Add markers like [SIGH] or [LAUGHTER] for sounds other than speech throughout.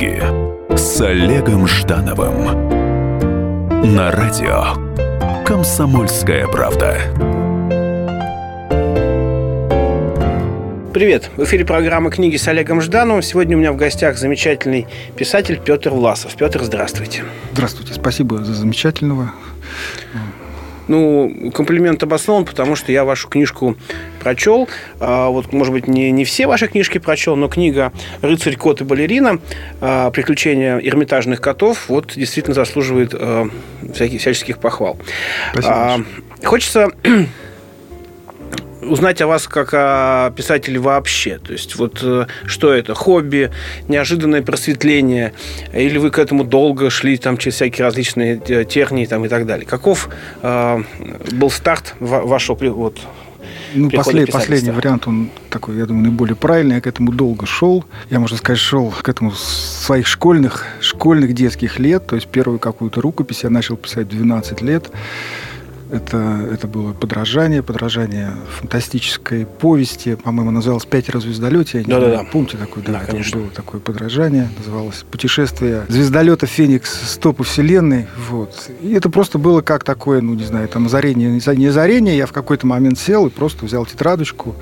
книги с Олегом Ждановым на радио «Комсомольская правда». Привет! В эфире программа «Книги с Олегом Ждановым». Сегодня у меня в гостях замечательный писатель Петр Власов. Петр, здравствуйте. Здравствуйте, спасибо за замечательного. Ну, комплимент обоснован, потому что я вашу книжку прочел. А, вот, может быть, не, не все ваши книжки прочел, но книга «Рыцарь, кот и балерина. А, приключения эрмитажных котов» вот действительно заслуживает а, всяких, всяческих похвал. Спасибо. Хочется узнать о вас как о писателе вообще. То есть вот э, что это? Хобби, неожиданное просветление? Или вы к этому долго шли там через всякие различные э, тернии там, и так далее? Каков э, был старт вашего вот, ну, послед, последний вариант, он такой, я думаю, наиболее правильный. Я к этому долго шел. Я, можно сказать, шел к этому с своих школьных, школьных детских лет. То есть первую какую-то рукопись я начал писать в 12 лет. Это, это было подражание, подражание фантастической повести, по-моему, называлось «Пятеро в звездолете». Да, да, да. Помните такое? Да, да конечно. было такое подражание, называлось «Путешествие звездолета Феникс. Стопы Вселенной». Вот. И это просто было как такое, ну, не знаю, там, озарение, не озарение. Я в какой-то момент сел и просто взял тетрадочку,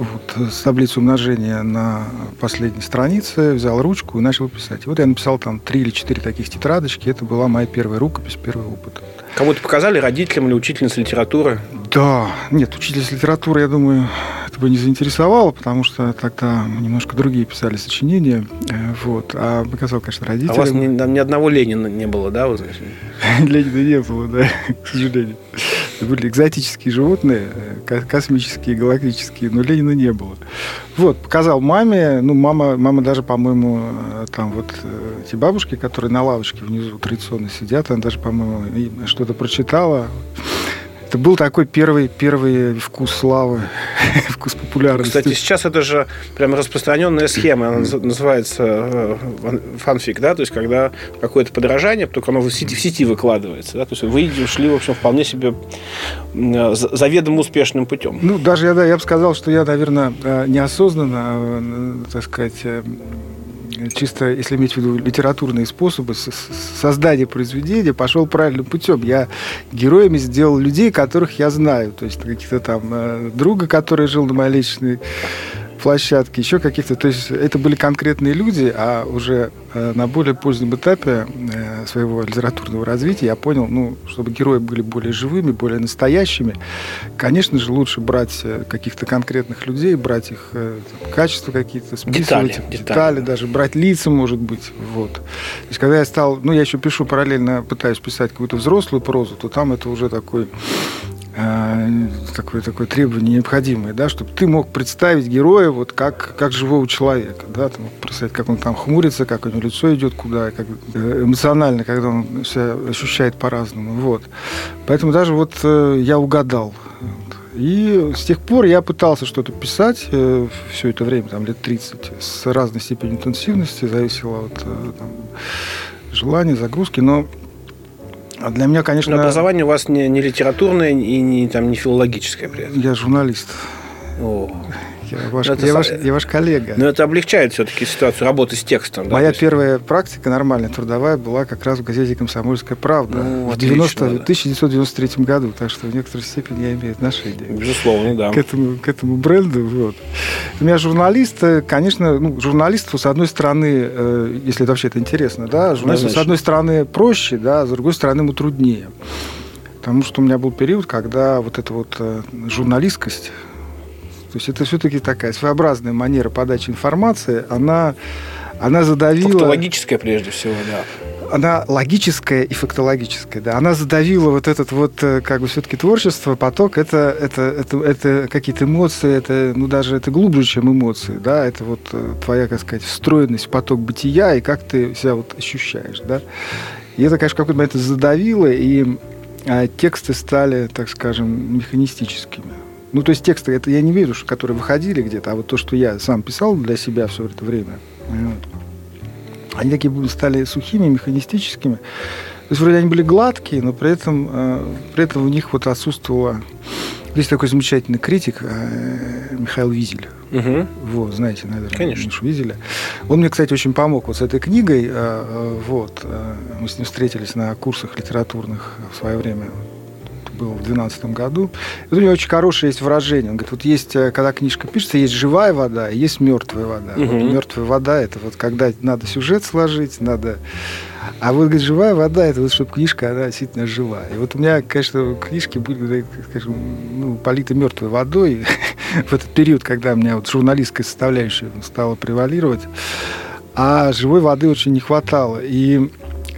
вот, с таблицей умножения на последней странице, взял ручку и начал писать. И вот я написал там три или четыре таких тетрадочки. Это была моя первая рукопись, первый опыт. Кому-то показали, родителям или учительнице литературы? Да, нет, учительница литературы, я думаю, это бы не заинтересовало, потому что тогда немножко другие писали сочинения, э, вот, а показал, конечно, родителям. А у вас ни, ни одного Ленина не было, да? [LAUGHS] Ленина не было, да, [LAUGHS] к сожалению. Были экзотические животные, э, космические, галактические, но Ленина не было. Вот, показал маме, ну, мама, мама даже, по-моему, э, там вот эти бабушки, которые на лавочке внизу традиционно сидят, она даже, по-моему, что-то прочитала. Это был такой первый, первый вкус славы, [LAUGHS] вкус популярности. Кстати, сейчас это же прям распространенная схема, она называется э, фанфик, да, то есть когда какое-то подражание, только оно в сети, в сети выкладывается, да, то есть вы ушли, в общем, вполне себе э, заведомо успешным путем. Ну, даже я, да, я бы сказал, что я, наверное, э, неосознанно, так сказать, чисто, если иметь в виду литературные способы создания произведения, пошел правильным путем. Я героями сделал людей, которых я знаю. То есть каких-то там э, друга, который жил на моей личной площадки, еще каких-то. То есть это были конкретные люди, а уже э, на более позднем этапе э, своего литературного развития я понял, ну, чтобы герои были более живыми, более настоящими, конечно же, лучше брать э, каких-то конкретных людей, брать их качества какие-то, списывать, детали, детали даже, брать лица, может быть. Вот. То есть когда я стал, ну, я еще пишу параллельно, пытаюсь писать какую-то взрослую прозу, то там это уже такой такое, такое требование необходимое, да, чтобы ты мог представить героя вот как, как живого человека, да, мог представить, как он там хмурится, как у него лицо идет куда, как э, эмоционально, когда он себя ощущает по-разному, вот. Поэтому даже вот э, я угадал. И с тех пор я пытался что-то писать все это время, там лет 30, с разной степенью интенсивности, зависело от там, желания, загрузки, но а для меня, конечно... Но образование у вас не, не литературное и не, там, не филологическое при этом. Я журналист. О. Я ваш, ну, я, ваш, я ваш коллега. Но это облегчает все-таки ситуацию работы с текстом. Да? Моя первая практика нормальная, трудовая, была как раз в газете «Комсомольская правда» ну, в отлично, 90, да. 1993 году. Так что в некоторой степени я имею отношение. Безусловно, да. К этому, к этому бренду. Вот. У меня журналист, конечно, ну, журналисту, с одной стороны, э, если это вообще это интересно, да, журналисту, с одной стороны, проще, да, с другой стороны, ему труднее. Потому что у меня был период, когда вот эта вот э, журналистскость, то есть это все-таки такая своеобразная манера подачи информации, она, она задавила... Фактологическая прежде всего, да. Она логическая и фактологическая, да. Она задавила вот этот вот, э, как бы, все-таки творчество, поток, это, это, это, это какие-то эмоции, это, ну, даже это глубже, чем эмоции, да, это вот э, твоя, как сказать, встроенность в поток бытия и как ты себя вот ощущаешь, да. И это, конечно, в какой-то момент задавило, и а, тексты стали, так скажем, механистическими. Ну, то есть тексты, это я не вижу, которые выходили где-то, а вот то, что я сам писал для себя все это время, они такие стали сухими, механистическими. То есть вроде они были гладкие, но при этом, э, при этом у них вот отсутствовало... Есть такой замечательный критик э, Михаил Визель. Угу. Вот, знаете, наверное, Конечно. уж видели. Он мне, кстати, очень помог вот с этой книгой. Э, э, вот, э, мы с ним встретились на курсах литературных в свое время было в 2012 году. И у него очень хорошее есть выражение. Он говорит, вот есть, когда книжка пишется, есть живая вода, есть мертвая вода. Угу. Вот мертвая вода это вот когда надо сюжет сложить, надо а вот, говорит, живая вода, это вот, чтобы книжка, она действительно жива. И вот у меня, конечно, книжки были, скажем, ну, политы мертвой водой [LAUGHS] в этот период, когда у меня вот журналистская составляющая стала превалировать. А живой воды очень не хватало. И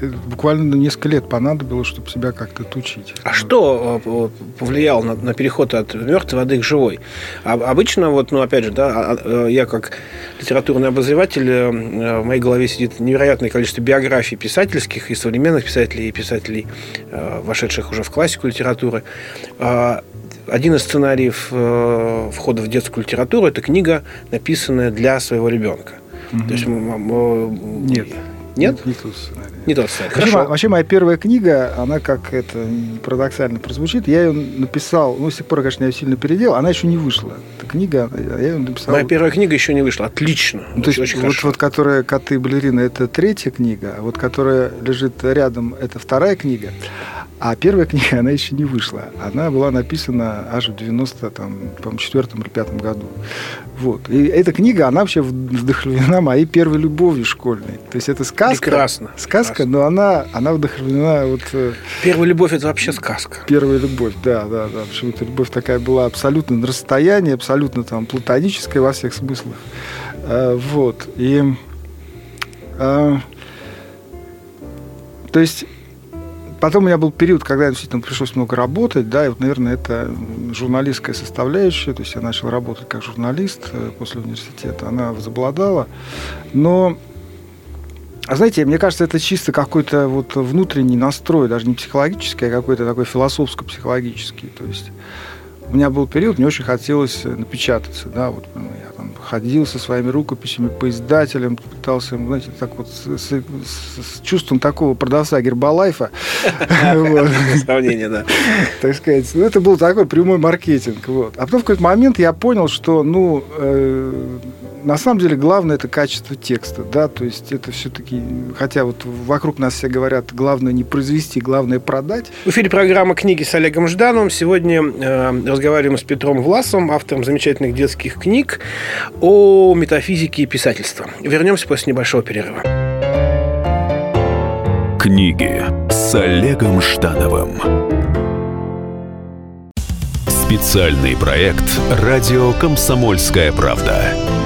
буквально несколько лет понадобилось, чтобы себя как-то отучить. А что э, повлияло на, на переход от мертвой воды к живой? А, обычно, вот, ну, опять же, да, а, а, я как литературный обозреватель, э, в моей голове сидит невероятное количество биографий писательских и современных писателей, и писателей, э, вошедших уже в классику литературы. А, один из сценариев входа в детскую литературу – это книга, написанная для своего ребенка. Угу. То есть, Нет. Нет? Не тот сценарий. Не сценарий. Вообще, вообще, моя первая книга, она как это парадоксально прозвучит, я ее написал, ну, с тех пор, конечно, я ее сильно переделал, она еще не вышла. Эта книга, я ее написал... Моя первая книга еще не вышла. Отлично. Ну, то есть, очень вот, хорошо. вот, которая «Коты и балерины» — это третья книга, а вот которая лежит рядом — это вторая книга. А первая книга, [LAUGHS] она еще не вышла. Она была написана аж в 90 там, по четвертом или пятом году. Вот. И эта книга, она вообще вдохновлена моей первой любовью школьной. То есть это сказка. Прекрасно. Сказка, прекрасно. но она, она вдохновлена вот... Э, первая любовь – это вообще сказка. Первая любовь, да, да, да. Почему-то любовь такая была абсолютно на расстоянии, абсолютно там платоническая во всех смыслах. А, вот. И... А, то есть Потом у меня был период, когда действительно пришлось много работать, да, и вот, наверное, это журналистская составляющая, то есть я начал работать как журналист э, после университета, она возобладала, но а знаете, мне кажется, это чисто какой-то вот внутренний настрой, даже не психологический, а какой-то такой философско-психологический. То есть у меня был период, мне очень хотелось напечататься, да, вот ну, я ходил со своими рукописями по издателям, пытался, знаете, так вот с, с, с чувством такого продавца Гербалайфа. [LAUGHS] Сравнение, да. Так сказать, ну, это был такой прямой маркетинг. Вот. А потом в какой-то момент я понял, что, ну, э, на самом деле главное это качество текста, да, то есть это все-таки, хотя вот вокруг нас все говорят, главное не произвести, главное продать. В эфире программа «Книги с Олегом Ждановым». Сегодня э, разговариваем с Петром Власовым, автором замечательных детских книг о метафизике и писательстве. Вернемся после небольшого перерыва. Книги с Олегом Ждановым. Специальный проект «Радио Комсомольская правда».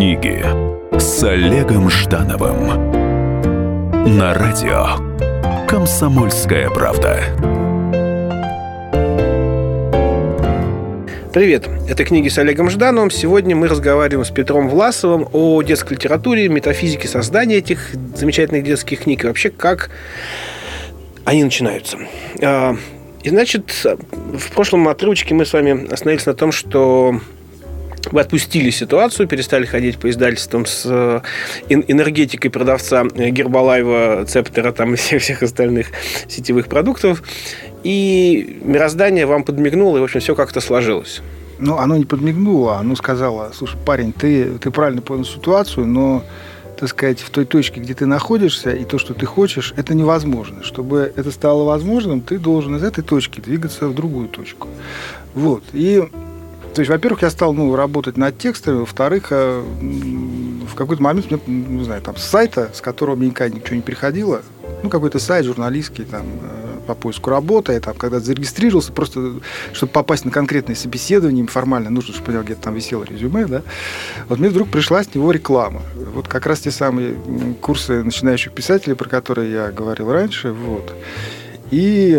Книги с Олегом Ждановым на радио «Комсомольская правда». Привет, это книги с Олегом Ждановым. Сегодня мы разговариваем с Петром Власовым о детской литературе, метафизике создания этих замечательных детских книг и вообще как они начинаются. А, и значит, в прошлом отрывочке мы с вами остановились на том, что вы отпустили ситуацию, перестали ходить по издательствам с э, энергетикой продавца Гербалаева, Цептера там, [LAUGHS] и всех, всех остальных сетевых продуктов. И мироздание вам подмигнуло, и, в общем, все как-то сложилось. Ну, оно не подмигнуло, оно сказало, слушай, парень, ты, ты правильно понял ситуацию, но так сказать, в той точке, где ты находишься, и то, что ты хочешь, это невозможно. Чтобы это стало возможным, ты должен из этой точки двигаться в другую точку. Вот. И то есть, во-первых, я стал ну, работать над текстами, во-вторых, э, в какой-то момент не знаю, там, с сайта, с которого мне никогда ничего не приходило, ну, какой-то сайт журналистский, там, э, по поиску работы, я там, когда зарегистрировался, просто, чтобы попасть на конкретное собеседование, формально нужно, чтобы понял, где-то там висело резюме, да, вот мне вдруг пришла с него реклама. Вот как раз те самые курсы начинающих писателей, про которые я говорил раньше, вот. И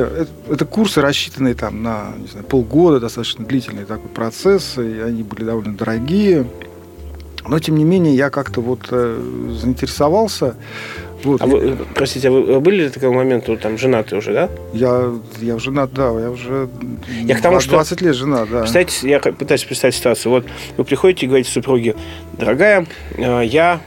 это, курсы, рассчитанные там на не знаю, полгода, достаточно длительный такой процесс, и они были довольно дорогие. Но, тем не менее, я как-то вот э, заинтересовался. Вот. А вы, простите, а вы были ли такого момента там женаты уже, да? Я, я женат, да, я уже я к тому, 20 что, лет женат, да. Представьте, я пытаюсь представить ситуацию. Вот вы приходите и говорите супруге, дорогая, э, я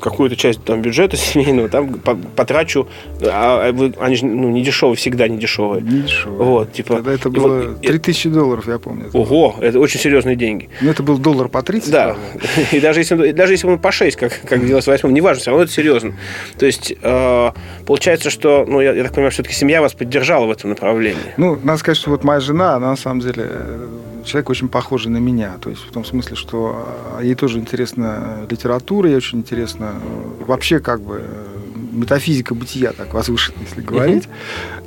какую-то часть там бюджета [LAUGHS] семейного там потрачу, а, а они же ну, не дешевые, всегда не дешевые. Не дешевые. Вот, типа, Тогда это было вот, 3000 долларов, я помню. Это ого, было. это очень серьезные деньги. Ну, это был доллар по 30. Да, [LAUGHS] и даже если, даже если он по 6, как, как в 98-м, неважно, все равно это серьезно. То есть, э, получается, что, ну, я, я так понимаю, все-таки семья вас поддержала в этом направлении. Ну, надо сказать, что вот моя жена, она на самом деле человек очень похожий на меня. То есть в том смысле, что а, ей тоже интересна литература, ей очень интересно э, вообще как бы э, метафизика бытия, так возвышенно, если говорить.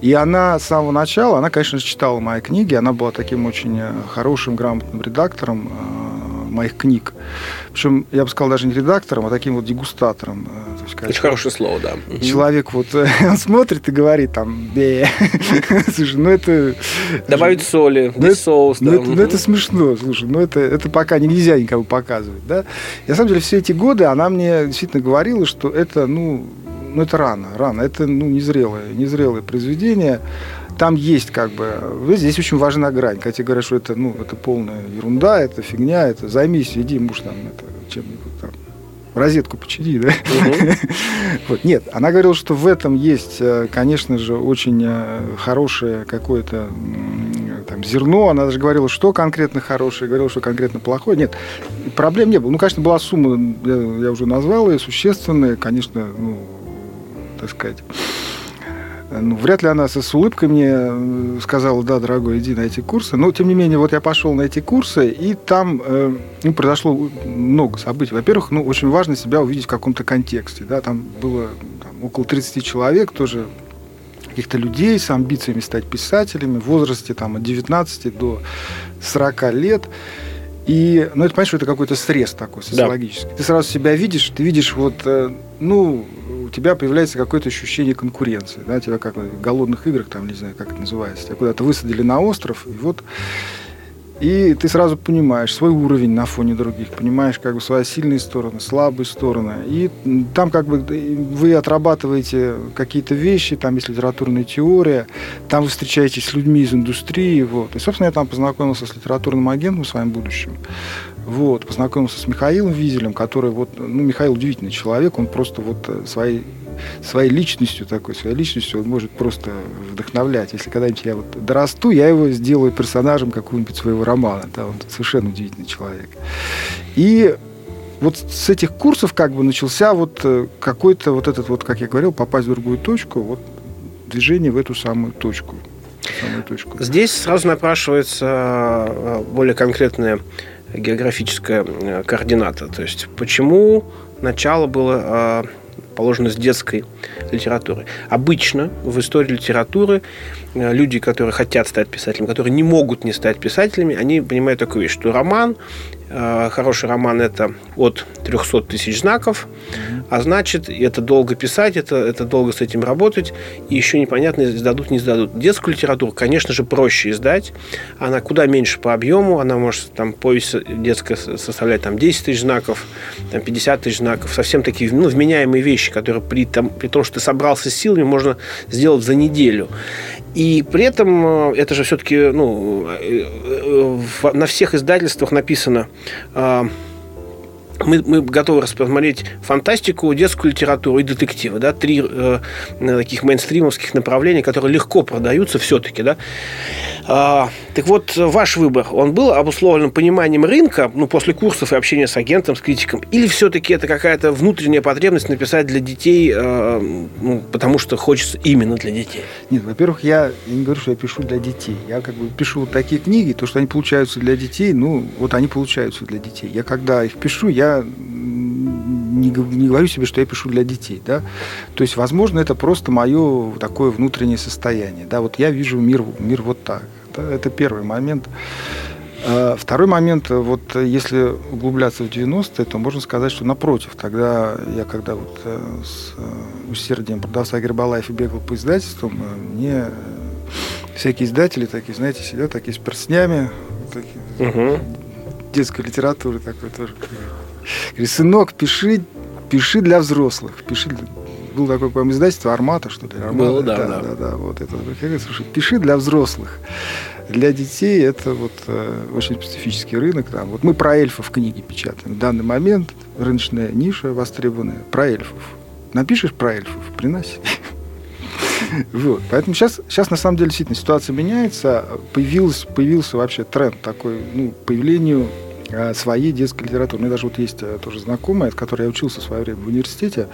И она с самого начала, она, конечно же, читала мои книги, она была таким очень э, хорошим, грамотным редактором моих книг. Причем, я бы сказал, даже не редактором, а таким вот дегустатором. То есть, Очень хорошее слово, да. Человек вот, э, [LAUGHS] он смотрит и говорит там. [LAUGHS] Слушай, ну это... Добавить соли, ну, соус. Ну, это, ну это смешно, слушай, ну это, это пока нельзя никому показывать, да. И на самом деле все эти годы она мне действительно говорила, что это, ну, ну это рано, рано, это ну, незрелое, незрелое произведение там есть как бы... Здесь очень важна грань. Когда тебе говорят, что это, ну, это полная ерунда, это фигня, это займись, иди, муж там это, чем-нибудь розетку почини, да? [LAUGHS] Вот. Нет, она говорила, что в этом есть, э, конечно же, очень э, хорошее какое-то там, зерно. Она даже говорила, что конкретно хорошее, говорила, что конкретно плохое. Нет, проблем не было. Ну, конечно, была сумма, я, я уже назвал ее, существенная, конечно, ну, так сказать, ну, вряд ли она с улыбкой мне э, сказала, да, дорогой, иди на эти курсы. Но, тем не менее, вот я пошел на эти курсы, и там э, ну, произошло много событий. Во-первых, ну, очень важно себя увидеть в каком-то контексте. Да? Там было там, около 30 человек, тоже каких-то людей с амбициями стать писателями в возрасте там, от 19 до 40 лет. И, ну, это, понимаешь, это какой-то срез такой социологический. Да. Ты сразу себя видишь, ты видишь вот, э, ну, тебя появляется какое-то ощущение конкуренции, да, тебя как в голодных играх, там, не знаю, как это называется, тебя куда-то высадили на остров, и вот и ты сразу понимаешь свой уровень на фоне других, понимаешь как бы свои сильные стороны, слабые стороны. И там как бы вы отрабатываете какие-то вещи, там есть литературная теория, там вы встречаетесь с людьми из индустрии. Вот. И, собственно, я там познакомился с литературным агентом своим будущим. Вот, познакомился с Михаилом Визелем, который вот, ну, Михаил удивительный человек, он просто вот э, своей, своей личностью такой, своей личностью он может просто вдохновлять. Если когда-нибудь я вот дорасту, я его сделаю персонажем какого-нибудь своего романа, да, он совершенно удивительный человек. И вот с этих курсов как бы начался вот э, какой-то вот этот вот, как я говорил, попасть в другую точку, вот движение в эту самую точку. Самую точку. Здесь сразу напрашивается э, более конкретное географическая э, координата. То есть почему начало было э, положено с детской литературы. Обычно в истории литературы э, люди, которые хотят стать писателями, которые не могут не стать писателями, они понимают такую вещь, что роман хороший роман это от 300 тысяч знаков, а значит, это долго писать, это, это долго с этим работать, и еще непонятно, издадут, не издадут. Детскую литературу, конечно же, проще издать, она куда меньше по объему, она может, там, повесть детская составлять там 10 тысяч знаков, там, 50 тысяч знаков, совсем такие, ну, вменяемые вещи, которые при, там, при том, что ты собрался с силами, можно сделать за неделю. И при этом э, это же все-таки ну, э, э, на всех издательствах написано мы, мы готовы рассмотреть фантастику, детскую литературу и детективы. Да? Три э, таких мейнстримовских направления, которые легко продаются все-таки. Да? А, так вот, ваш выбор, он был обусловлен пониманием рынка, ну, после курсов и общения с агентом, с критиком, или все-таки это какая-то внутренняя потребность написать для детей, э, ну, потому что хочется именно для детей? Нет, во-первых, я, я не говорю, что я пишу для детей. Я как бы пишу вот такие книги, то, что они получаются для детей, ну, вот они получаются для детей. Я когда их пишу, я не, не говорю себе, что я пишу для детей, да. То есть, возможно, это просто мое такое внутреннее состояние, да. Вот я вижу мир, мир вот так. Это первый момент. А, второй момент, вот если углубляться в 90-е, то можно сказать, что напротив, тогда я когда вот э, с э, усердием продавца и бегал по издательствам, э, мне всякие издатели такие, знаете, сидят такие с перстнями, такие, угу. детской литературы такой тоже Говорит, сынок, пиши, пиши для взрослых. Пиши для... Было такое, по-моему, издательство «Армата», что ли? Армата? Было, да, да. да. да, да вот это. Слушай, пиши для взрослых. Для детей это вот э, очень специфический рынок. Там. Вот мы про эльфов книги печатаем. В данный момент рыночная ниша востребованная. Про эльфов. Напишешь про эльфов, приноси. [LAUGHS] Вот. Поэтому сейчас, сейчас на самом деле действительно ситуация меняется. Появился, появился вообще тренд такой, ну, появлению э, своей детской литературы. У меня даже вот есть э, тоже знакомая, от которой я учился в свое время в университете.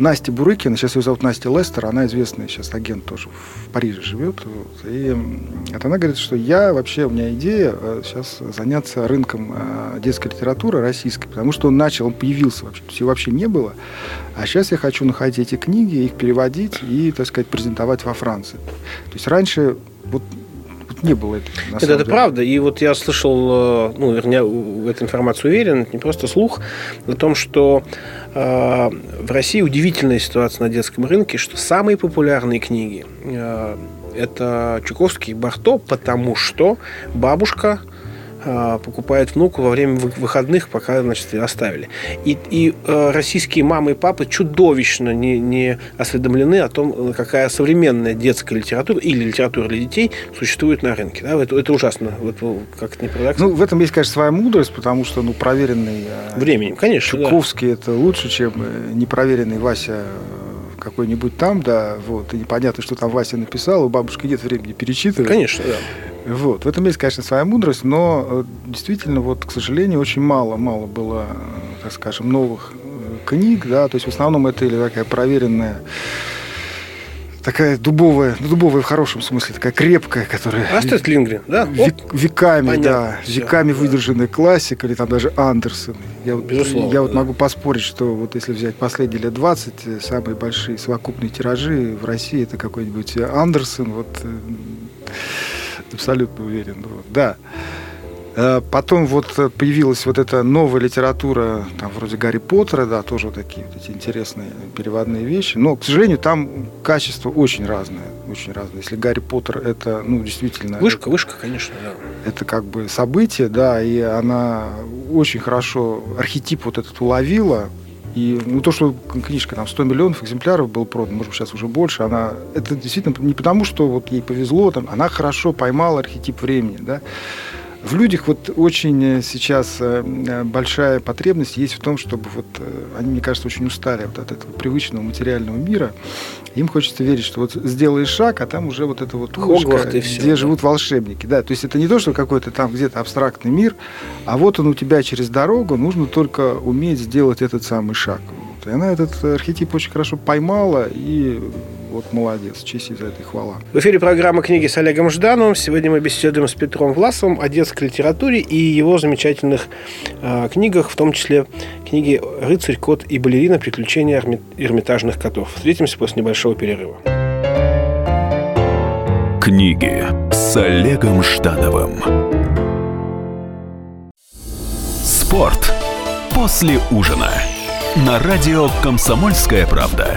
Настя Бурыкина, сейчас ее зовут Настя Лестер, она известная сейчас агент тоже в Париже живет. Вот, и вот она говорит, что я вообще, у меня идея э, сейчас заняться рынком э, детской литературы российской, потому что он начал, он появился вообще, то есть его вообще не было. А сейчас я хочу находить эти книги, их переводить и, так сказать, презентовать во Франции. То есть раньше вот не было этого. на Это, деле. правда. И вот я слышал, э, ну, вернее, в этой информации уверен, это не просто слух, о том, что э, в России удивительная ситуация на детском рынке, что самые популярные книги э, это Чуковский и Барто, потому что бабушка покупает внуку во время вы- выходных, пока, значит, оставили. И, и э, российские мамы и папы чудовищно не, не осведомлены о том, какая современная детская литература или литература для детей существует на рынке. Да? Это, это ужасно. Вот, ну, как это не парадоксально. Ну, в этом есть, конечно, своя мудрость, потому что, ну, проверенный э, Временем, конечно. да. Чуковский это лучше, чем э, непроверенный Вася э, какой-нибудь там, да, вот, и непонятно, что там Вася написал, у бабушки нет времени перечитывать. Конечно, да. Вот. В этом есть, конечно, своя мудрость, но э, действительно, вот, к сожалению, очень мало, мало было, э, так скажем, новых э, книг, да, то есть в основном это или такая проверенная такая дубовая, ну, дубовая в хорошем смысле, такая крепкая, которая Астрид Лингрен, да? Век- веками, Понятно, да, всё, веками да. выдержанная классика, или там даже Андерсон. Я, вот, Безусловно, я вот да. могу поспорить, что вот если взять последние лет 20, э, самые большие совокупные тиражи в России это какой-нибудь Андерсон, вот абсолютно уверен. Да. Э, Потом вот э, появилась вот эта новая литература, там вроде Гарри Поттера, да, тоже вот такие вот эти интересные переводные вещи. Но, к сожалению, там качество очень разное, очень разное. Если Гарри Поттер это, ну, действительно... Вышка, вышка, конечно, да. это как бы событие, да, и она очень хорошо архетип вот этот уловила. И ну, то, что книжка там 100 миллионов экземпляров был продан, может быть, сейчас уже больше, она это действительно не потому, что вот ей повезло, там, она хорошо поймала архетип времени, да. В людях вот очень э, сейчас э, э, большая потребность есть в том, чтобы вот они, мне кажется, очень устали вот от этого привычного материального мира. Им хочется верить, что вот сделаешь шаг, а там уже вот это вот улочка, где да. живут волшебники. Да, то есть это не то, что какой-то там где-то абстрактный мир, а вот он у тебя через дорогу, нужно только уметь сделать этот самый шаг. Вот. И она этот архетип очень хорошо поймала, и вот молодец, честь и за это и хвала. В эфире программа «Книги с Олегом Ждановым». Сегодня мы беседуем с Петром Власовым о детской литературе и его замечательных э, книгах, в том числе книги «Рыцарь, кот и балерина. Приключения эрми- эрмитажных котов». Встретимся после небольшого перерыва. Книги с Олегом Ждановым. Спорт после ужина. На радио «Комсомольская правда».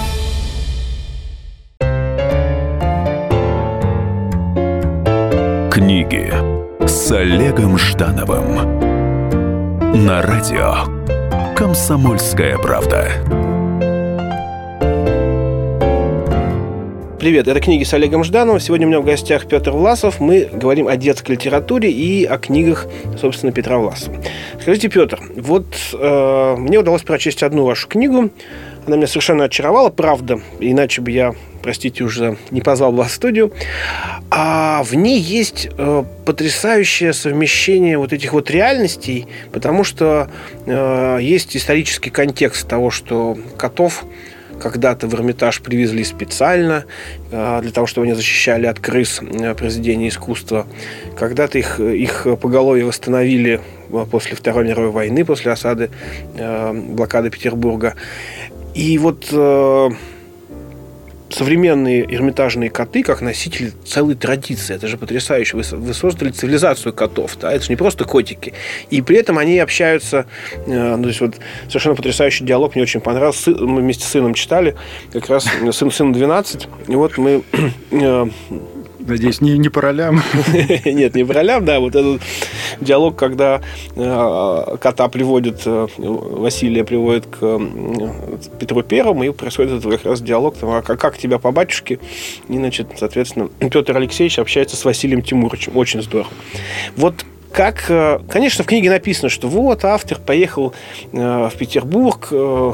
Книги с Олегом Ждановым на радио «Комсомольская правда». Привет, это книги с Олегом Ждановым. Сегодня у меня в гостях Петр Власов. Мы говорим о детской литературе и о книгах, собственно, Петра Власова. Скажите, Петр, вот э, мне удалось прочесть одну вашу книгу. Она меня совершенно очаровала, правда. Иначе бы я, простите, уже не позвал бы вас в студию. А в ней есть э, потрясающее совмещение вот этих вот реальностей, потому что э, есть исторический контекст того, что котов когда-то в Эрмитаж привезли специально для того, чтобы они защищали от крыс произведения искусства. Когда-то их, их поголовье восстановили после Второй мировой войны, после осады, блокады Петербурга. И вот современные эрмитажные коты как носители целой традиции. Это же потрясающе. Вы, вы создали цивилизацию котов. Да? Это же не просто котики. И при этом они общаются. Э, ну, то есть вот совершенно потрясающий диалог. Мне очень понравился. Мы вместе с сыном читали. Как раз сын, сыну 12. И вот мы [CLEARS THROAT] э, Надеюсь, не, не по ролям. [LAUGHS] Нет, не по ролям, да. Вот этот диалог, когда э, кота приводит, э, Василия приводит к Петру Первому, и происходит этот как раз диалог, там, а как тебя по батюшке? И, значит, соответственно, Петр Алексеевич общается с Василием Тимуровичем. Очень здорово. Вот как, э, конечно, в книге написано, что вот автор поехал э, в Петербург, э,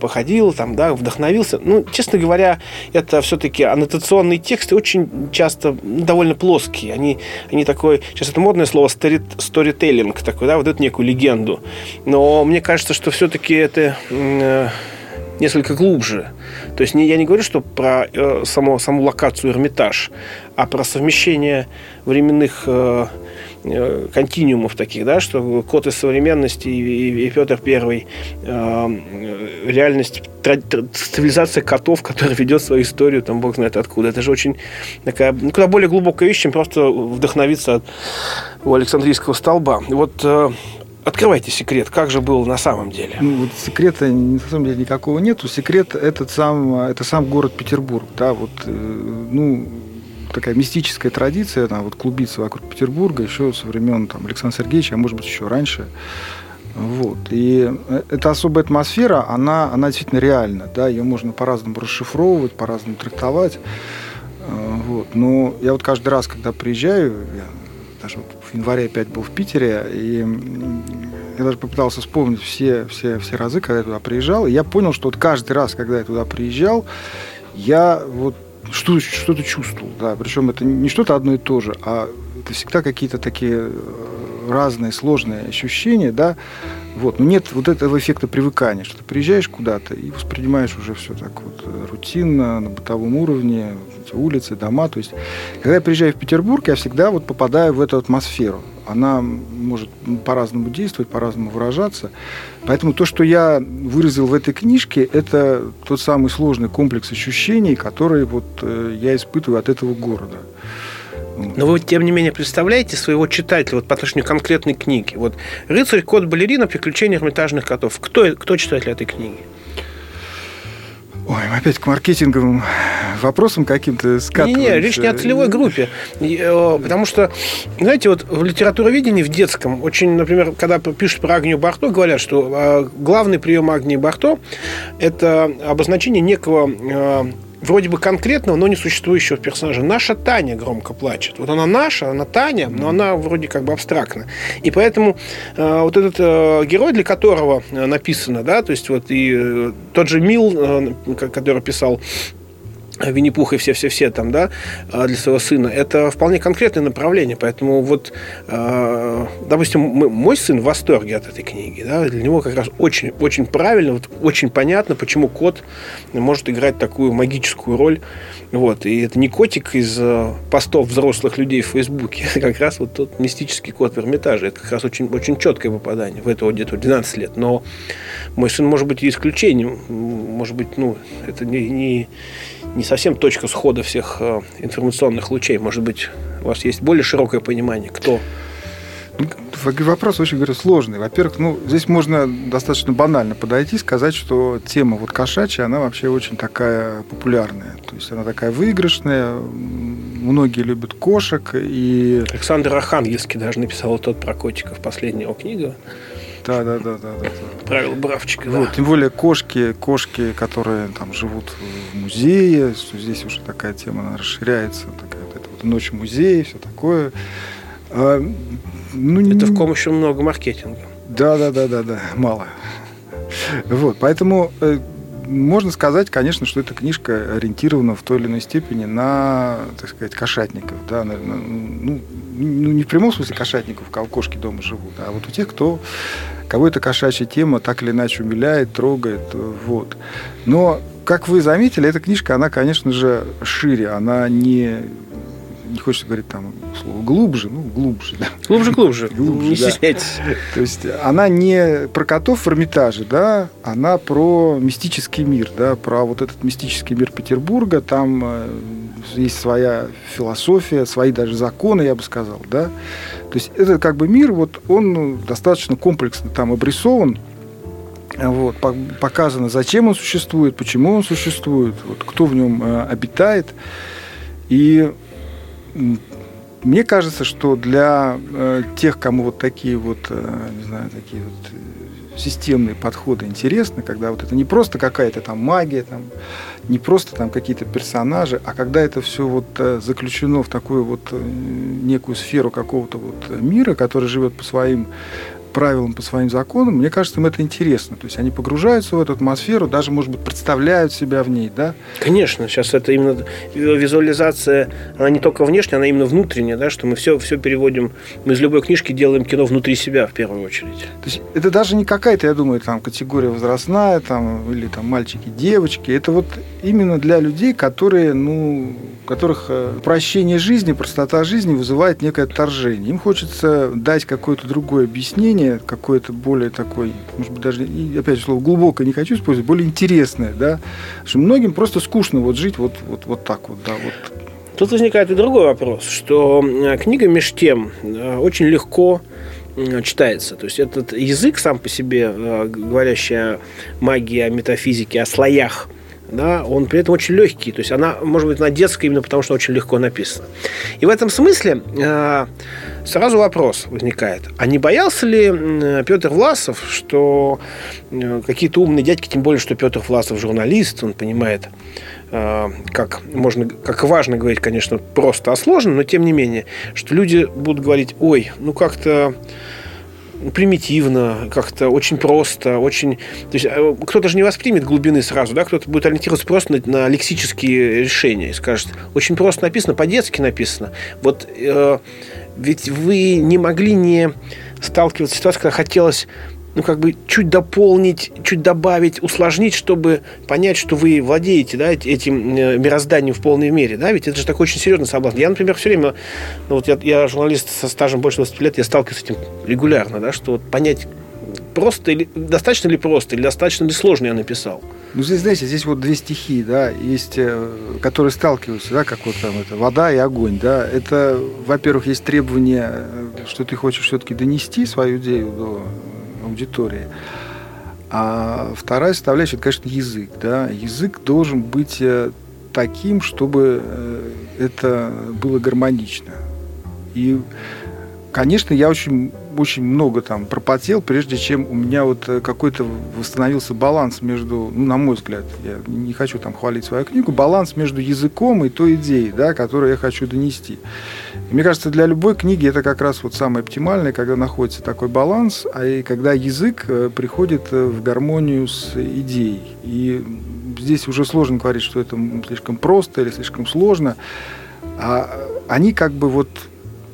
походил там, да, вдохновился. Ну, честно говоря, это все-таки аннотационные тексты очень часто ну, довольно плоские. Они, они такой, сейчас это модное слово, сторителлинг такой, да, вот эту некую легенду. Но мне кажется, что все-таки это несколько глубже. То есть я не говорю, что про э, само, саму локацию Эрмитаж, а про совмещение временных Э, континуумов таких, да, что код из современности и, и Петр Первый, э, реальность, цивилизация котов, которая ведет свою историю, там, бог знает откуда. Это же очень такая, ну, куда более глубокая вещь, чем просто вдохновиться от, у Александрийского столба. Вот э, Открывайте секрет, как же было на самом деле? Ну, вот секрета на самом деле никакого нету. Секрет этот сам, это сам город Петербург, да, вот, э, ну, такая мистическая традиция, она вот клубится вокруг Петербурга еще со времен там, Александра Сергеевича, а может быть еще раньше. Вот. И эта особая атмосфера, она, она действительно реальна. Да? Ее можно по-разному расшифровывать, по-разному трактовать. Э, вот. Но я вот каждый раз, когда приезжаю, я даже в январе опять был в Питере, и я даже попытался вспомнить все, все, все разы, когда я туда приезжал, и я понял, что вот каждый раз, когда я туда приезжал, я вот что, что-то чувствовал, да, причем это не что-то одно и то же, а это всегда какие-то такие э, разные сложные ощущения, да, вот, но нет вот этого эффекта привыкания, что ты приезжаешь куда-то и воспринимаешь уже все так вот э, рутинно, на бытовом уровне, улицы, дома, то есть, когда я приезжаю в Петербург, я всегда вот попадаю в эту атмосферу, она может по-разному действовать, по-разному выражаться. Поэтому то, что я выразил в этой книжке, это тот самый сложный комплекс ощущений, которые вот э, я испытываю от этого города. Но вы, тем не менее, представляете своего читателя вот по отношению к конкретной книге. Вот «Рыцарь, кот, балерина. Приключения эрмитажных котов». Кто, кто читатель этой книги? Ой, опять к маркетинговым вопросам каким-то скатываемся. Не-не, речь не о целевой группе. Э, потому что, знаете, вот в литературоведении, в детском, очень, например, когда пишут про Агнию Барто, говорят, что э, главный прием Агнии Барто – это обозначение некого э, вроде бы конкретного, но не существующего персонажа. Наша Таня громко плачет. Вот она наша, она Таня, но она вроде как бы абстрактна. И поэтому э, вот этот э, герой, для которого э, написано, да, то есть вот и э, тот же Мил, э, который писал Винни-Пух и все-все-все там, да, а, для своего сына, это вполне конкретное направление. Поэтому вот, а, допустим, мой сын в восторге от этой книги, да, для него как раз очень, очень правильно, вот, очень понятно, почему кот может играть такую магическую роль. Вот. И это не котик из а, постов взрослых людей в Фейсбуке, это [LAUGHS] как раз вот тот мистический кот в Эрмитаже. Это как раз очень, очень четкое попадание в этого где-то 12 лет. Но мой сын может быть и исключением. Может быть, ну, это не, не не совсем точка схода всех э, информационных лучей. Может быть, у вас есть более широкое понимание, кто ну, Вопрос очень, говорю, сложный. Во-первых, ну, здесь можно достаточно банально подойти и сказать, что тема вот кошачья, она вообще очень такая популярная. То есть она такая выигрышная, многие любят кошек. И... Александр Архангельский даже написал тот про котиков, последняя его книга. Да, да, да, да, да. Правило Бравчика, вот, да. Тем более кошки, кошки, которые там живут в музее, что здесь уже такая тема она расширяется, такая вот, это вот ночь музея, все такое. А, ну, это в ком еще много маркетинга. Да, да, да, да, да, мало. Вот, поэтому э, можно сказать, конечно, что эта книжка ориентирована в той или иной степени на, так сказать, кошатников, да, на, ну, ну, не в прямом смысле кошатников, у кошки дома живут, а вот у тех, кто, кого эта кошачья тема так или иначе умиляет, трогает, вот. Но как вы заметили, эта книжка, она, конечно же, шире, она не не хочется говорить там слово глубже, ну, глубже, да. Глубже, глубже. [LAUGHS] глубже не да. стесняйтесь. То есть она не про котов в Эрмитаже, да, она про мистический мир, да, про вот этот мистический мир Петербурга. Там э, есть своя философия, свои даже законы, я бы сказал, да. То есть это как бы мир, вот он достаточно комплексно там обрисован, вот, показано, зачем он существует, почему он существует, вот, кто в нем э, обитает. И мне кажется, что для э, тех, кому вот такие вот, э, не знаю, такие вот э, системные подходы интересны, когда вот это не просто какая-то там магия, там, не просто там какие-то персонажи, а когда это все вот э, заключено в такую вот э, некую сферу какого-то вот мира, который живет по своим правилам, по своим законам, мне кажется, им это интересно. То есть они погружаются в эту атмосферу, даже, может быть, представляют себя в ней, да? Конечно, сейчас это именно визуализация, она не только внешняя, она именно внутренняя, да, что мы все, все переводим, мы из любой книжки делаем кино внутри себя в первую очередь. То есть это даже не какая-то, я думаю, там категория возрастная, там, или там мальчики, девочки. Это вот именно для людей, которые, ну, которых э, прощение жизни, простота жизни вызывает некое отторжение. Им хочется дать какое-то другое объяснение, какое-то более такое, может быть, даже, опять же, слово глубокое не хочу использовать, более интересное, да, что многим просто скучно вот жить вот, вот, вот так вот, да, вот. Тут возникает и другой вопрос, что э, книга меж тем э, очень легко читается. То есть этот язык сам по себе, говорящий о магии, о метафизике, о слоях – да, он при этом очень легкий. То есть она, может быть, она детская именно потому, что очень легко написана. И в этом смысле э, сразу вопрос возникает. А не боялся ли Петр Власов, что э, какие-то умные дядьки, тем более, что Петр Власов журналист, он понимает, э, как можно, как важно говорить, конечно, просто, а сложно, но тем не менее, что люди будут говорить, ой, ну как-то примитивно, как-то очень просто, очень... То есть э, кто-то же не воспримет глубины сразу, да, кто-то будет ориентироваться просто на, на лексические решения и скажет, очень просто написано, по-детски написано. Вот э, ведь вы не могли не сталкиваться с ситуацией, когда хотелось ну, как бы чуть дополнить, чуть добавить, усложнить, чтобы понять, что вы владеете да, этим э, мирозданием в полной мере. Да? Ведь это же такой очень серьезный соблазн. Я, например, все время, ну, вот я, я журналист со стажем больше 20 лет, я сталкиваюсь с этим регулярно, да, что вот понять, просто или достаточно ли просто, или достаточно ли сложно я написал. Ну, здесь, знаете, здесь вот две стихии, да, есть, э, которые сталкиваются, да, как вот там это, вода и огонь, да. Это, во-первых, есть требование, э, что ты хочешь все-таки донести свою идею до аудитории. А вторая составляющая, это, конечно, язык. Да? Язык должен быть э, таким, чтобы э, это было гармонично. И, конечно, я очень, очень много там пропотел, прежде чем у меня вот э, какой-то восстановился баланс между, ну, на мой взгляд, я не хочу там хвалить свою книгу, баланс между языком и той идеей, да, которую я хочу донести. И мне кажется, для любой книги это как раз вот самое оптимальное, когда находится такой баланс, а и когда язык э, приходит э, в гармонию с идеей. И здесь уже сложно говорить, что это слишком просто или слишком сложно. А они как бы вот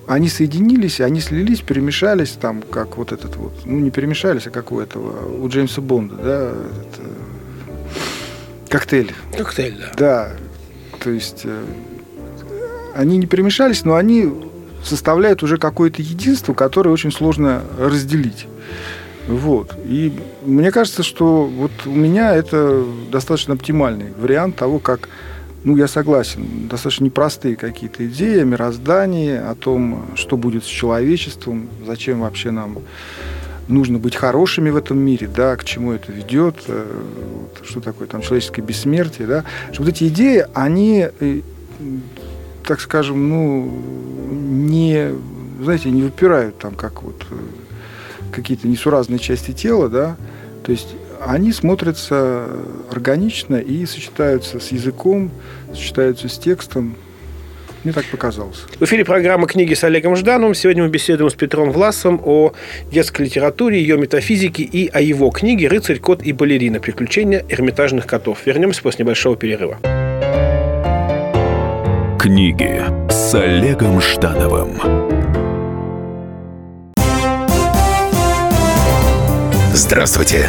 они соединились, они слились, перемешались, там, как вот этот вот, ну, не перемешались, а как у этого, у Джеймса Бонда, да, это, коктейль. Коктейль, да. Да, то есть э, они не перемешались, но они составляют уже какое-то единство, которое очень сложно разделить. Вот. И мне кажется, что вот у меня это достаточно оптимальный вариант того, как, ну, я согласен, достаточно непростые какие-то идеи о мироздании, о том, что будет с человечеством, зачем вообще нам нужно быть хорошими в этом мире, да, к чему это ведет, э, что такое там человеческое бессмертие, да, что вот эти идеи, они э, так скажем, ну, не, знаете, не выпирают там, как вот э, какие-то несуразные части тела, да, то есть они смотрятся органично и сочетаются с языком, сочетаются с текстом. Мне так показалось. В эфире программа «Книги с Олегом Ждановым». Сегодня мы беседуем с Петром Власом о детской литературе, ее метафизике и о его книге «Рыцарь, кот и балерина. Приключения эрмитажных котов». Вернемся после небольшого перерыва. Книги с Олегом Ждановым. Здравствуйте,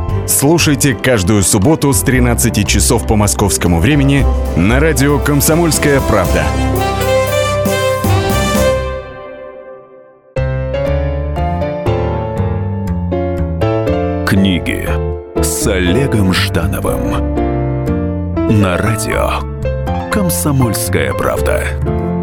Слушайте каждую субботу с 13 часов по московскому времени на радио «Комсомольская правда». Книги с Олегом Ждановым на радио «Комсомольская правда».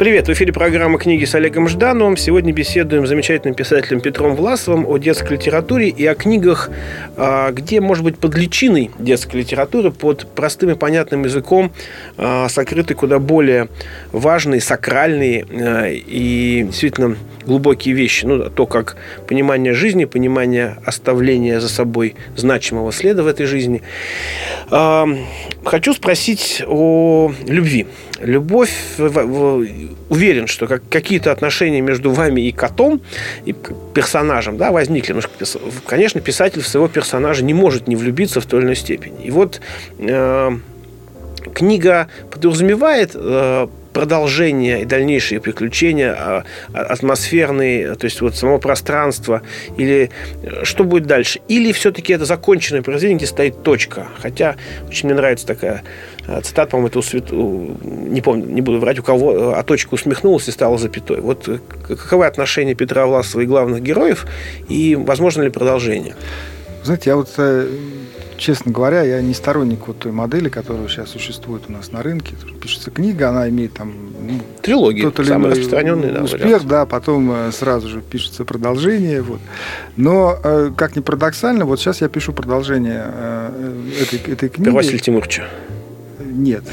Привет, в эфире программа «Книги с Олегом Ждановым». Сегодня беседуем с замечательным писателем Петром Власовым о детской литературе и о книгах, а, где, может быть, под личиной детской литературы, под простым и понятным языком а, сокрыты куда более важные, сакральные а, и действительно глубокие вещи. Ну, то, как понимание жизни, понимание оставления за собой значимого следа в этой жизни. Хочу спросить о любви. Любовь, уверен, что как, какие-то отношения между вами и котом, и персонажем, да, возникли. конечно, писатель в своего персонажа не может не влюбиться в той или иной степени. И вот э, книга подразумевает э, продолжение и дальнейшие приключения, а, а, атмосферные, то есть вот само пространство, или э, что будет дальше? Или все-таки это законченное произведение, где стоит точка? Хотя очень мне нравится такая э, цитата, по-моему, это у Свет... не помню, не буду врать, у кого, э, а точка усмехнулась и стала запятой. Вот каковы отношения Петра Власова и главных героев, и возможно ли продолжение? Знаете, я вот честно говоря, я не сторонник вот той модели, которая сейчас существует у нас на рынке. Пишется книга, она имеет там... Ну, Трилогия, самый распространенный да, успех, вариант. да, потом э, сразу же пишется продолжение. Вот. Но, э, как ни парадоксально, вот сейчас я пишу продолжение э, этой, этой книги. Про Василия Тимуровича? Нет.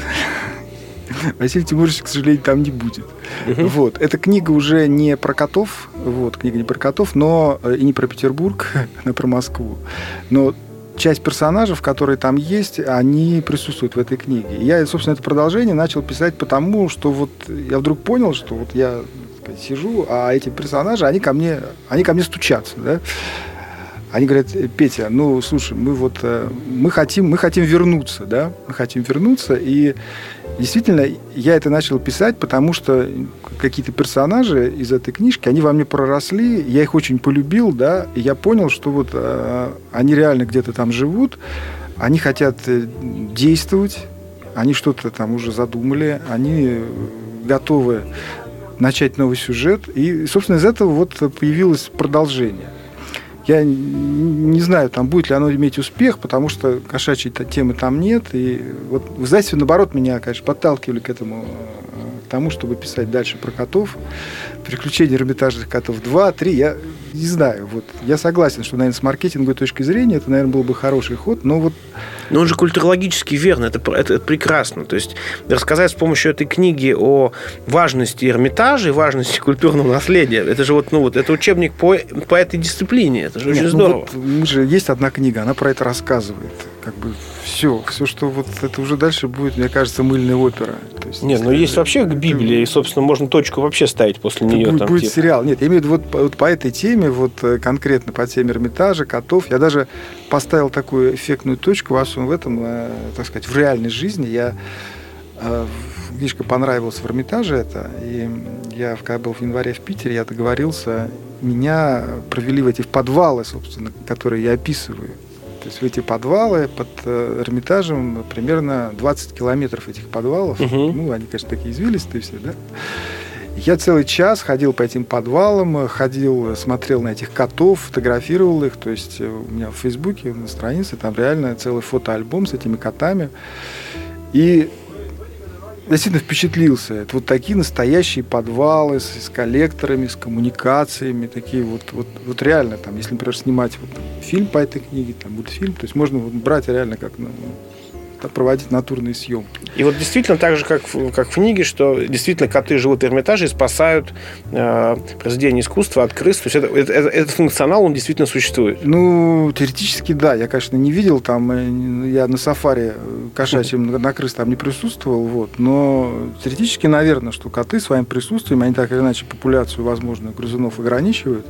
[LAUGHS] Василий Тимурович, к сожалению, там не будет. Угу. Вот. Эта книга уже не про котов, вот, книга не про котов, но и не про Петербург, [LAUGHS] она про Москву. Но часть персонажей, которые там есть, они присутствуют в этой книге. я, собственно, это продолжение начал писать потому, что вот я вдруг понял, что вот я сказать, сижу, а эти персонажи, они ко мне, они ко мне стучатся, да. Они говорят, Петя, ну, слушай, мы вот, э, мы хотим, мы хотим вернуться, да, мы хотим вернуться, и Действительно, я это начал писать, потому что какие-то персонажи из этой книжки, они во мне проросли, я их очень полюбил, да, и я понял, что вот э, они реально где-то там живут, они хотят э, действовать, они что-то там уже задумали, они готовы начать новый сюжет, и, собственно, из этого вот появилось продолжение. Я не знаю, там будет ли оно иметь успех, потому что кошачьей темы там нет. И вот в издательстве, наоборот, меня, конечно, подталкивали к этому, э, к тому, чтобы писать дальше про котов. «Приключения эрмитажных котов 2, 3». Я не знаю. Вот, я согласен, что, наверное, с маркетинговой точки зрения это, наверное, был бы хороший ход, но вот... Но он же культурологически верно, это, это, это прекрасно. То есть рассказать с помощью этой книги о важности Эрмитажа и важности культурного наследия, это же вот, ну, вот, это учебник по, по этой дисциплине, это же Нет, очень ну здорово. Вот, мы же, есть одна книга, она про это рассказывает. Как бы все, все, что вот это уже дальше будет, мне кажется, мыльная опера. То есть, Нет, ну есть вообще к Библии, и, собственно, можно точку вообще ставить после нее. Будет, там, будет типа. сериал. Нет, я имею в виду вот, вот по этой теме, вот э, конкретно по теме Эрмитажа, котов, я даже поставил такую эффектную точку во всем в этом, э, так сказать, в реальной жизни. Я э, книжка понравилась в Эрмитаже это, и я, когда был в январе в Питере, я договорился, меня провели в эти подвалы, собственно, которые я описываю. То есть в эти подвалы под э, Эрмитажем примерно 20 километров этих подвалов. Угу. Ну, они, конечно, такие извилистые все, да. Я целый час ходил по этим подвалам, ходил, смотрел на этих котов, фотографировал их. То есть э, у меня в Фейсбуке на странице там реально целый фотоальбом с этими котами. И действительно впечатлился. Это вот такие настоящие подвалы с, с коллекторами, с коммуникациями, такие вот, вот, вот реально там, если, например, снимать вот, фильм по этой книге, там мультфильм, то есть можно вот брать реально как ну, проводить натурные съемки. И вот действительно так же, как в, как в книге, что действительно коты живут в Эрмитаже и спасают э, произведения искусства от крыс. То есть это, это, это, этот функционал, он действительно существует. Ну, теоретически, да. Я, конечно, не видел там, э, я на сафари кошачьем на крыс там не присутствовал, вот, но теоретически, наверное, что коты своим присутствием, они так или иначе популяцию, возможно, грызунов ограничивают.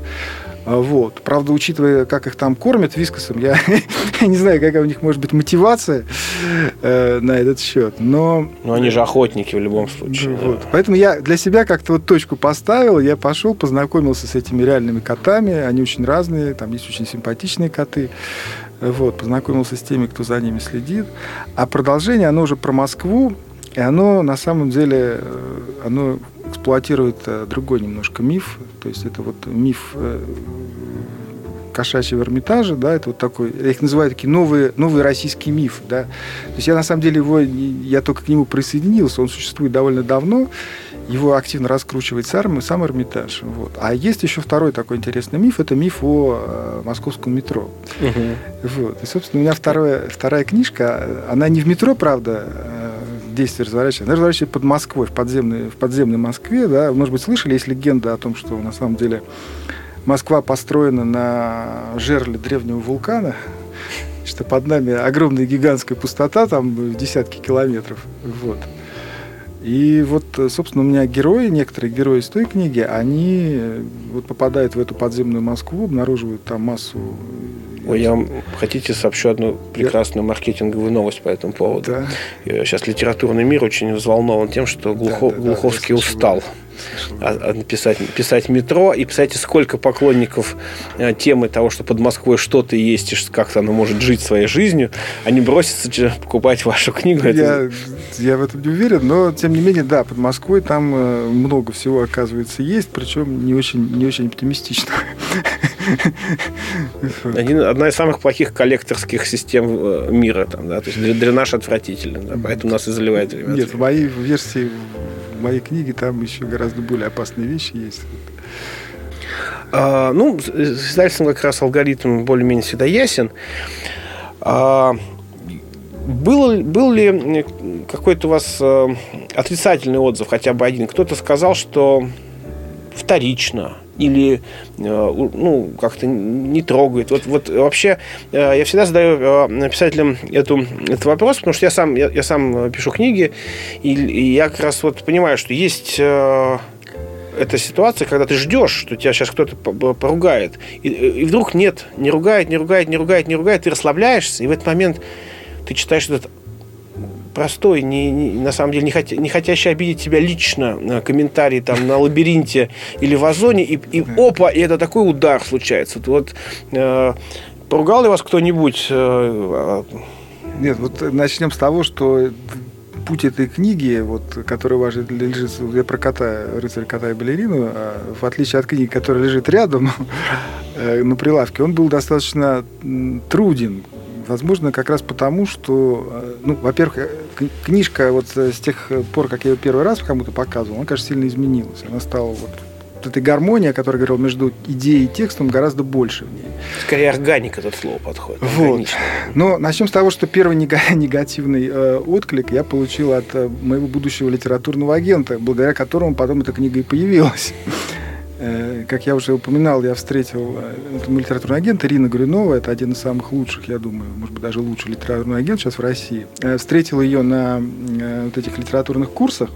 А, вот. Правда, учитывая, как их там кормят вискосом, я [LAUGHS] не знаю, какая у них может быть мотивация э, на этот счет. Но... но они же охотники в любом случае. Вот. Да. Поэтому я для себя как-то вот точку поставил, я пошел, познакомился с этими реальными котами. Они очень разные, там есть очень симпатичные коты. Вот, познакомился с теми, кто за ними следит. А продолжение, оно уже про Москву, и оно на самом деле, э, оно эксплуатирует э, другой немножко миф. То есть это вот миф э, кошачьего Эрмитажа, да, это вот такой, я их называю такие новые, новый российский миф, да. То есть я на самом деле его, я только к нему присоединился, он существует довольно давно, его активно раскручивает сам, сам Эрмитаж. Вот. А есть еще второй такой интересный миф, это миф о э, московском метро. Угу. Вот. И, собственно, у меня вторая, вторая книжка, она не в метро, правда, действие разворачивается. Она разворачивается под Москвой, в подземной, в подземной Москве. Да? Может быть, слышали, есть легенда о том, что на самом деле Москва построена на жерле древнего вулкана, что под нами огромная гигантская пустота, там десятки километров. Вот. И вот, собственно, у меня герои, некоторые герои из той книги, они вот попадают в эту подземную Москву, обнаруживают там массу Ой, я вам хотите сообщу одну прекрасную маркетинговую новость по этому поводу. Да. Сейчас литературный мир очень взволнован тем, что Глухо, да, да, Глуховский да, устал. А, а писать, писать метро. И, представляете, сколько поклонников а, темы того, что под Москвой что-то есть, и как-то оно может жить своей жизнью, они бросятся покупать вашу книгу. Я, Это... я в этом не уверен, но, тем не менее, да, под Москвой там э, много всего, оказывается, есть, причем не очень, не очень оптимистично. Один, одна из самых плохих коллекторских систем э, мира. Там, да? То есть дренаж отвратительный, да? поэтому нас и заливает. Ребята. Нет, в моей версии, в моей книге там еще гораздо более опасные вещи есть. А, ну, с издательством как раз алгоритм более-менее всегда ясен. А, был, был ли какой-то у вас э, отрицательный отзыв, хотя бы один? Кто-то сказал, что вторично, или э, ну, как-то не трогает. Вот, вот вообще э, я всегда задаю э, писателям эту, этот вопрос, потому что я сам, я, я сам пишу книги, и, и я как раз вот понимаю, что есть эта ситуация, когда ты ждешь, что тебя сейчас кто-то поругает, и, и вдруг нет, не ругает, не ругает, не ругает, не ругает, ты расслабляешься, и в этот момент ты читаешь этот простой, не, не, на самом деле не, хотя, не хотящий обидеть тебя лично на комментарий там на лабиринте или в озоне, и, и опа, и это такой удар случается. Вот э, поругал ли вас кто-нибудь? Э, Нет, вот начнем с того, что путь этой книги, вот, которая лежит, я про кота, рыцарь кота и балерину, а, в отличие от книги, которая лежит рядом [LAUGHS] э, на прилавке, он был достаточно труден. Возможно, как раз потому, что, э, ну, во-первых, э, книжка вот э, с тех пор, как я ее первый раз кому-то показывал, она, кажется, сильно изменилась. Она стала вот вот этой гармонии, о которой говорил, между идеей и текстом гораздо больше в ней. Скорее органика тут слово подходит. Вот. Но начнем с того, что первый [LAUGHS] негативный э, отклик я получил от моего будущего литературного агента, благодаря которому потом эта книга и появилась. Э, как я уже упоминал, я встретил э, литературный агент Ирина Грюнова, это один из самых лучших, я думаю, может быть, даже лучший литературный агент сейчас в России. Э, встретил ее на вот этих литературных курсах,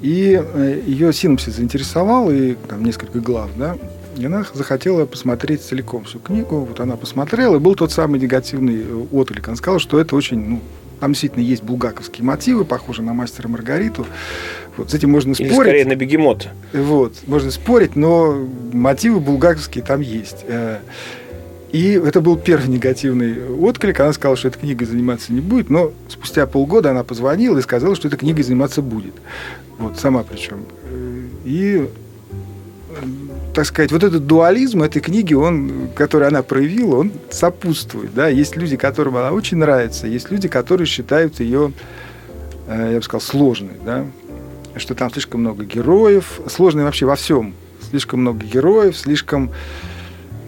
и ее синопсис заинтересовал, и там несколько глав, да, и она захотела посмотреть целиком всю книгу. Вот она посмотрела, и был тот самый негативный отклик. Она сказала, что это очень ну, там действительно есть булгаковские мотивы, похожие на мастера Маргариту. Вот, с этим можно Или спорить. скорее на бегемота. Вот, можно спорить, но мотивы булгаковские там есть. Э, и это был первый негативный отклик. Она сказала, что этой книгой заниматься не будет, но спустя полгода она позвонила и сказала, что этой книгой заниматься будет. Вот, сама причем. Э, и так сказать, вот этот дуализм этой книги, он, который она проявила, он сопутствует. Да? Есть люди, которым она очень нравится, есть люди, которые считают ее, э, я бы сказал, сложной. Да? Что там слишком много героев, сложной вообще во всем. Слишком много героев, слишком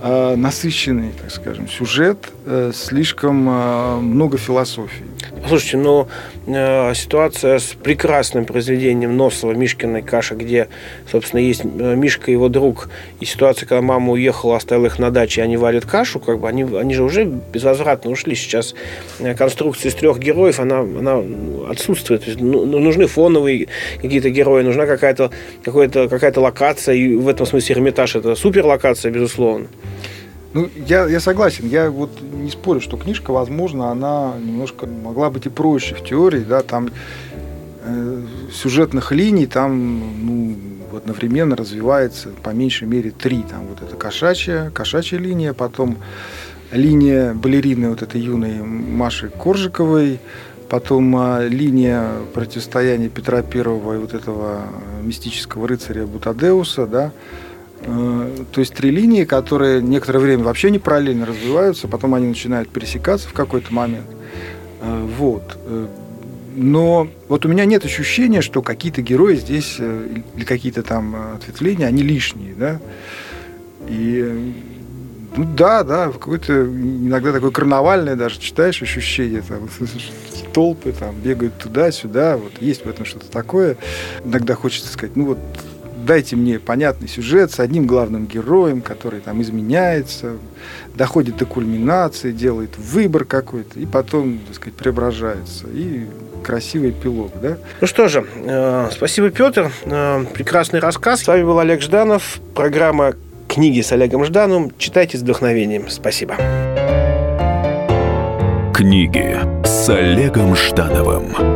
насыщенный, так скажем, сюжет, э, слишком э, много философии. Слушайте, ну, э, ситуация с прекрасным произведением Носова «Мишкиной каша», где, собственно, есть э, Мишка и его друг, и ситуация, когда мама уехала, оставила их на даче, и они варят кашу, как бы, они, они же уже безвозвратно ушли. Сейчас э, конструкция из трех героев, она, она отсутствует. То есть, ну, ну нужны фоновые какие-то герои, нужна какая-то какая-то какая-то локация, и в этом смысле Эрмитаж – это супер локация, безусловно. Ну, я, я согласен. Я вот не спорю, что книжка, возможно, она немножко могла быть и проще в теории, да, там э, сюжетных линий там, ну, одновременно развивается по меньшей мере три. Там вот эта кошачья, кошачья линия, потом линия балерины вот этой юной Маши Коржиковой, потом а, линия противостояния Петра Первого и вот этого мистического рыцаря Бутадеуса, да, то есть три линии, которые некоторое время вообще не параллельно развиваются, потом они начинают пересекаться в какой-то момент. Э, вот. Э, но вот у меня нет ощущения, что какие-то герои здесь или какие-то там ответвления, они лишние, да. И ну да, да, какое-то иногда такое карнавальное даже читаешь ощущение, там, [LAUGHS] толпы там бегают туда-сюда, вот есть в этом что-то такое. Иногда хочется сказать, ну вот дайте мне понятный сюжет с одним главным героем, который там изменяется, доходит до кульминации, делает выбор какой-то, и потом, так сказать, преображается. И красивый эпилог, да? Ну что же, э, спасибо, Петр. Э, прекрасный рассказ. С вами был Олег Жданов. Программа «Книги с Олегом Ждановым». Читайте с вдохновением. Спасибо. Книги с Олегом Ждановым.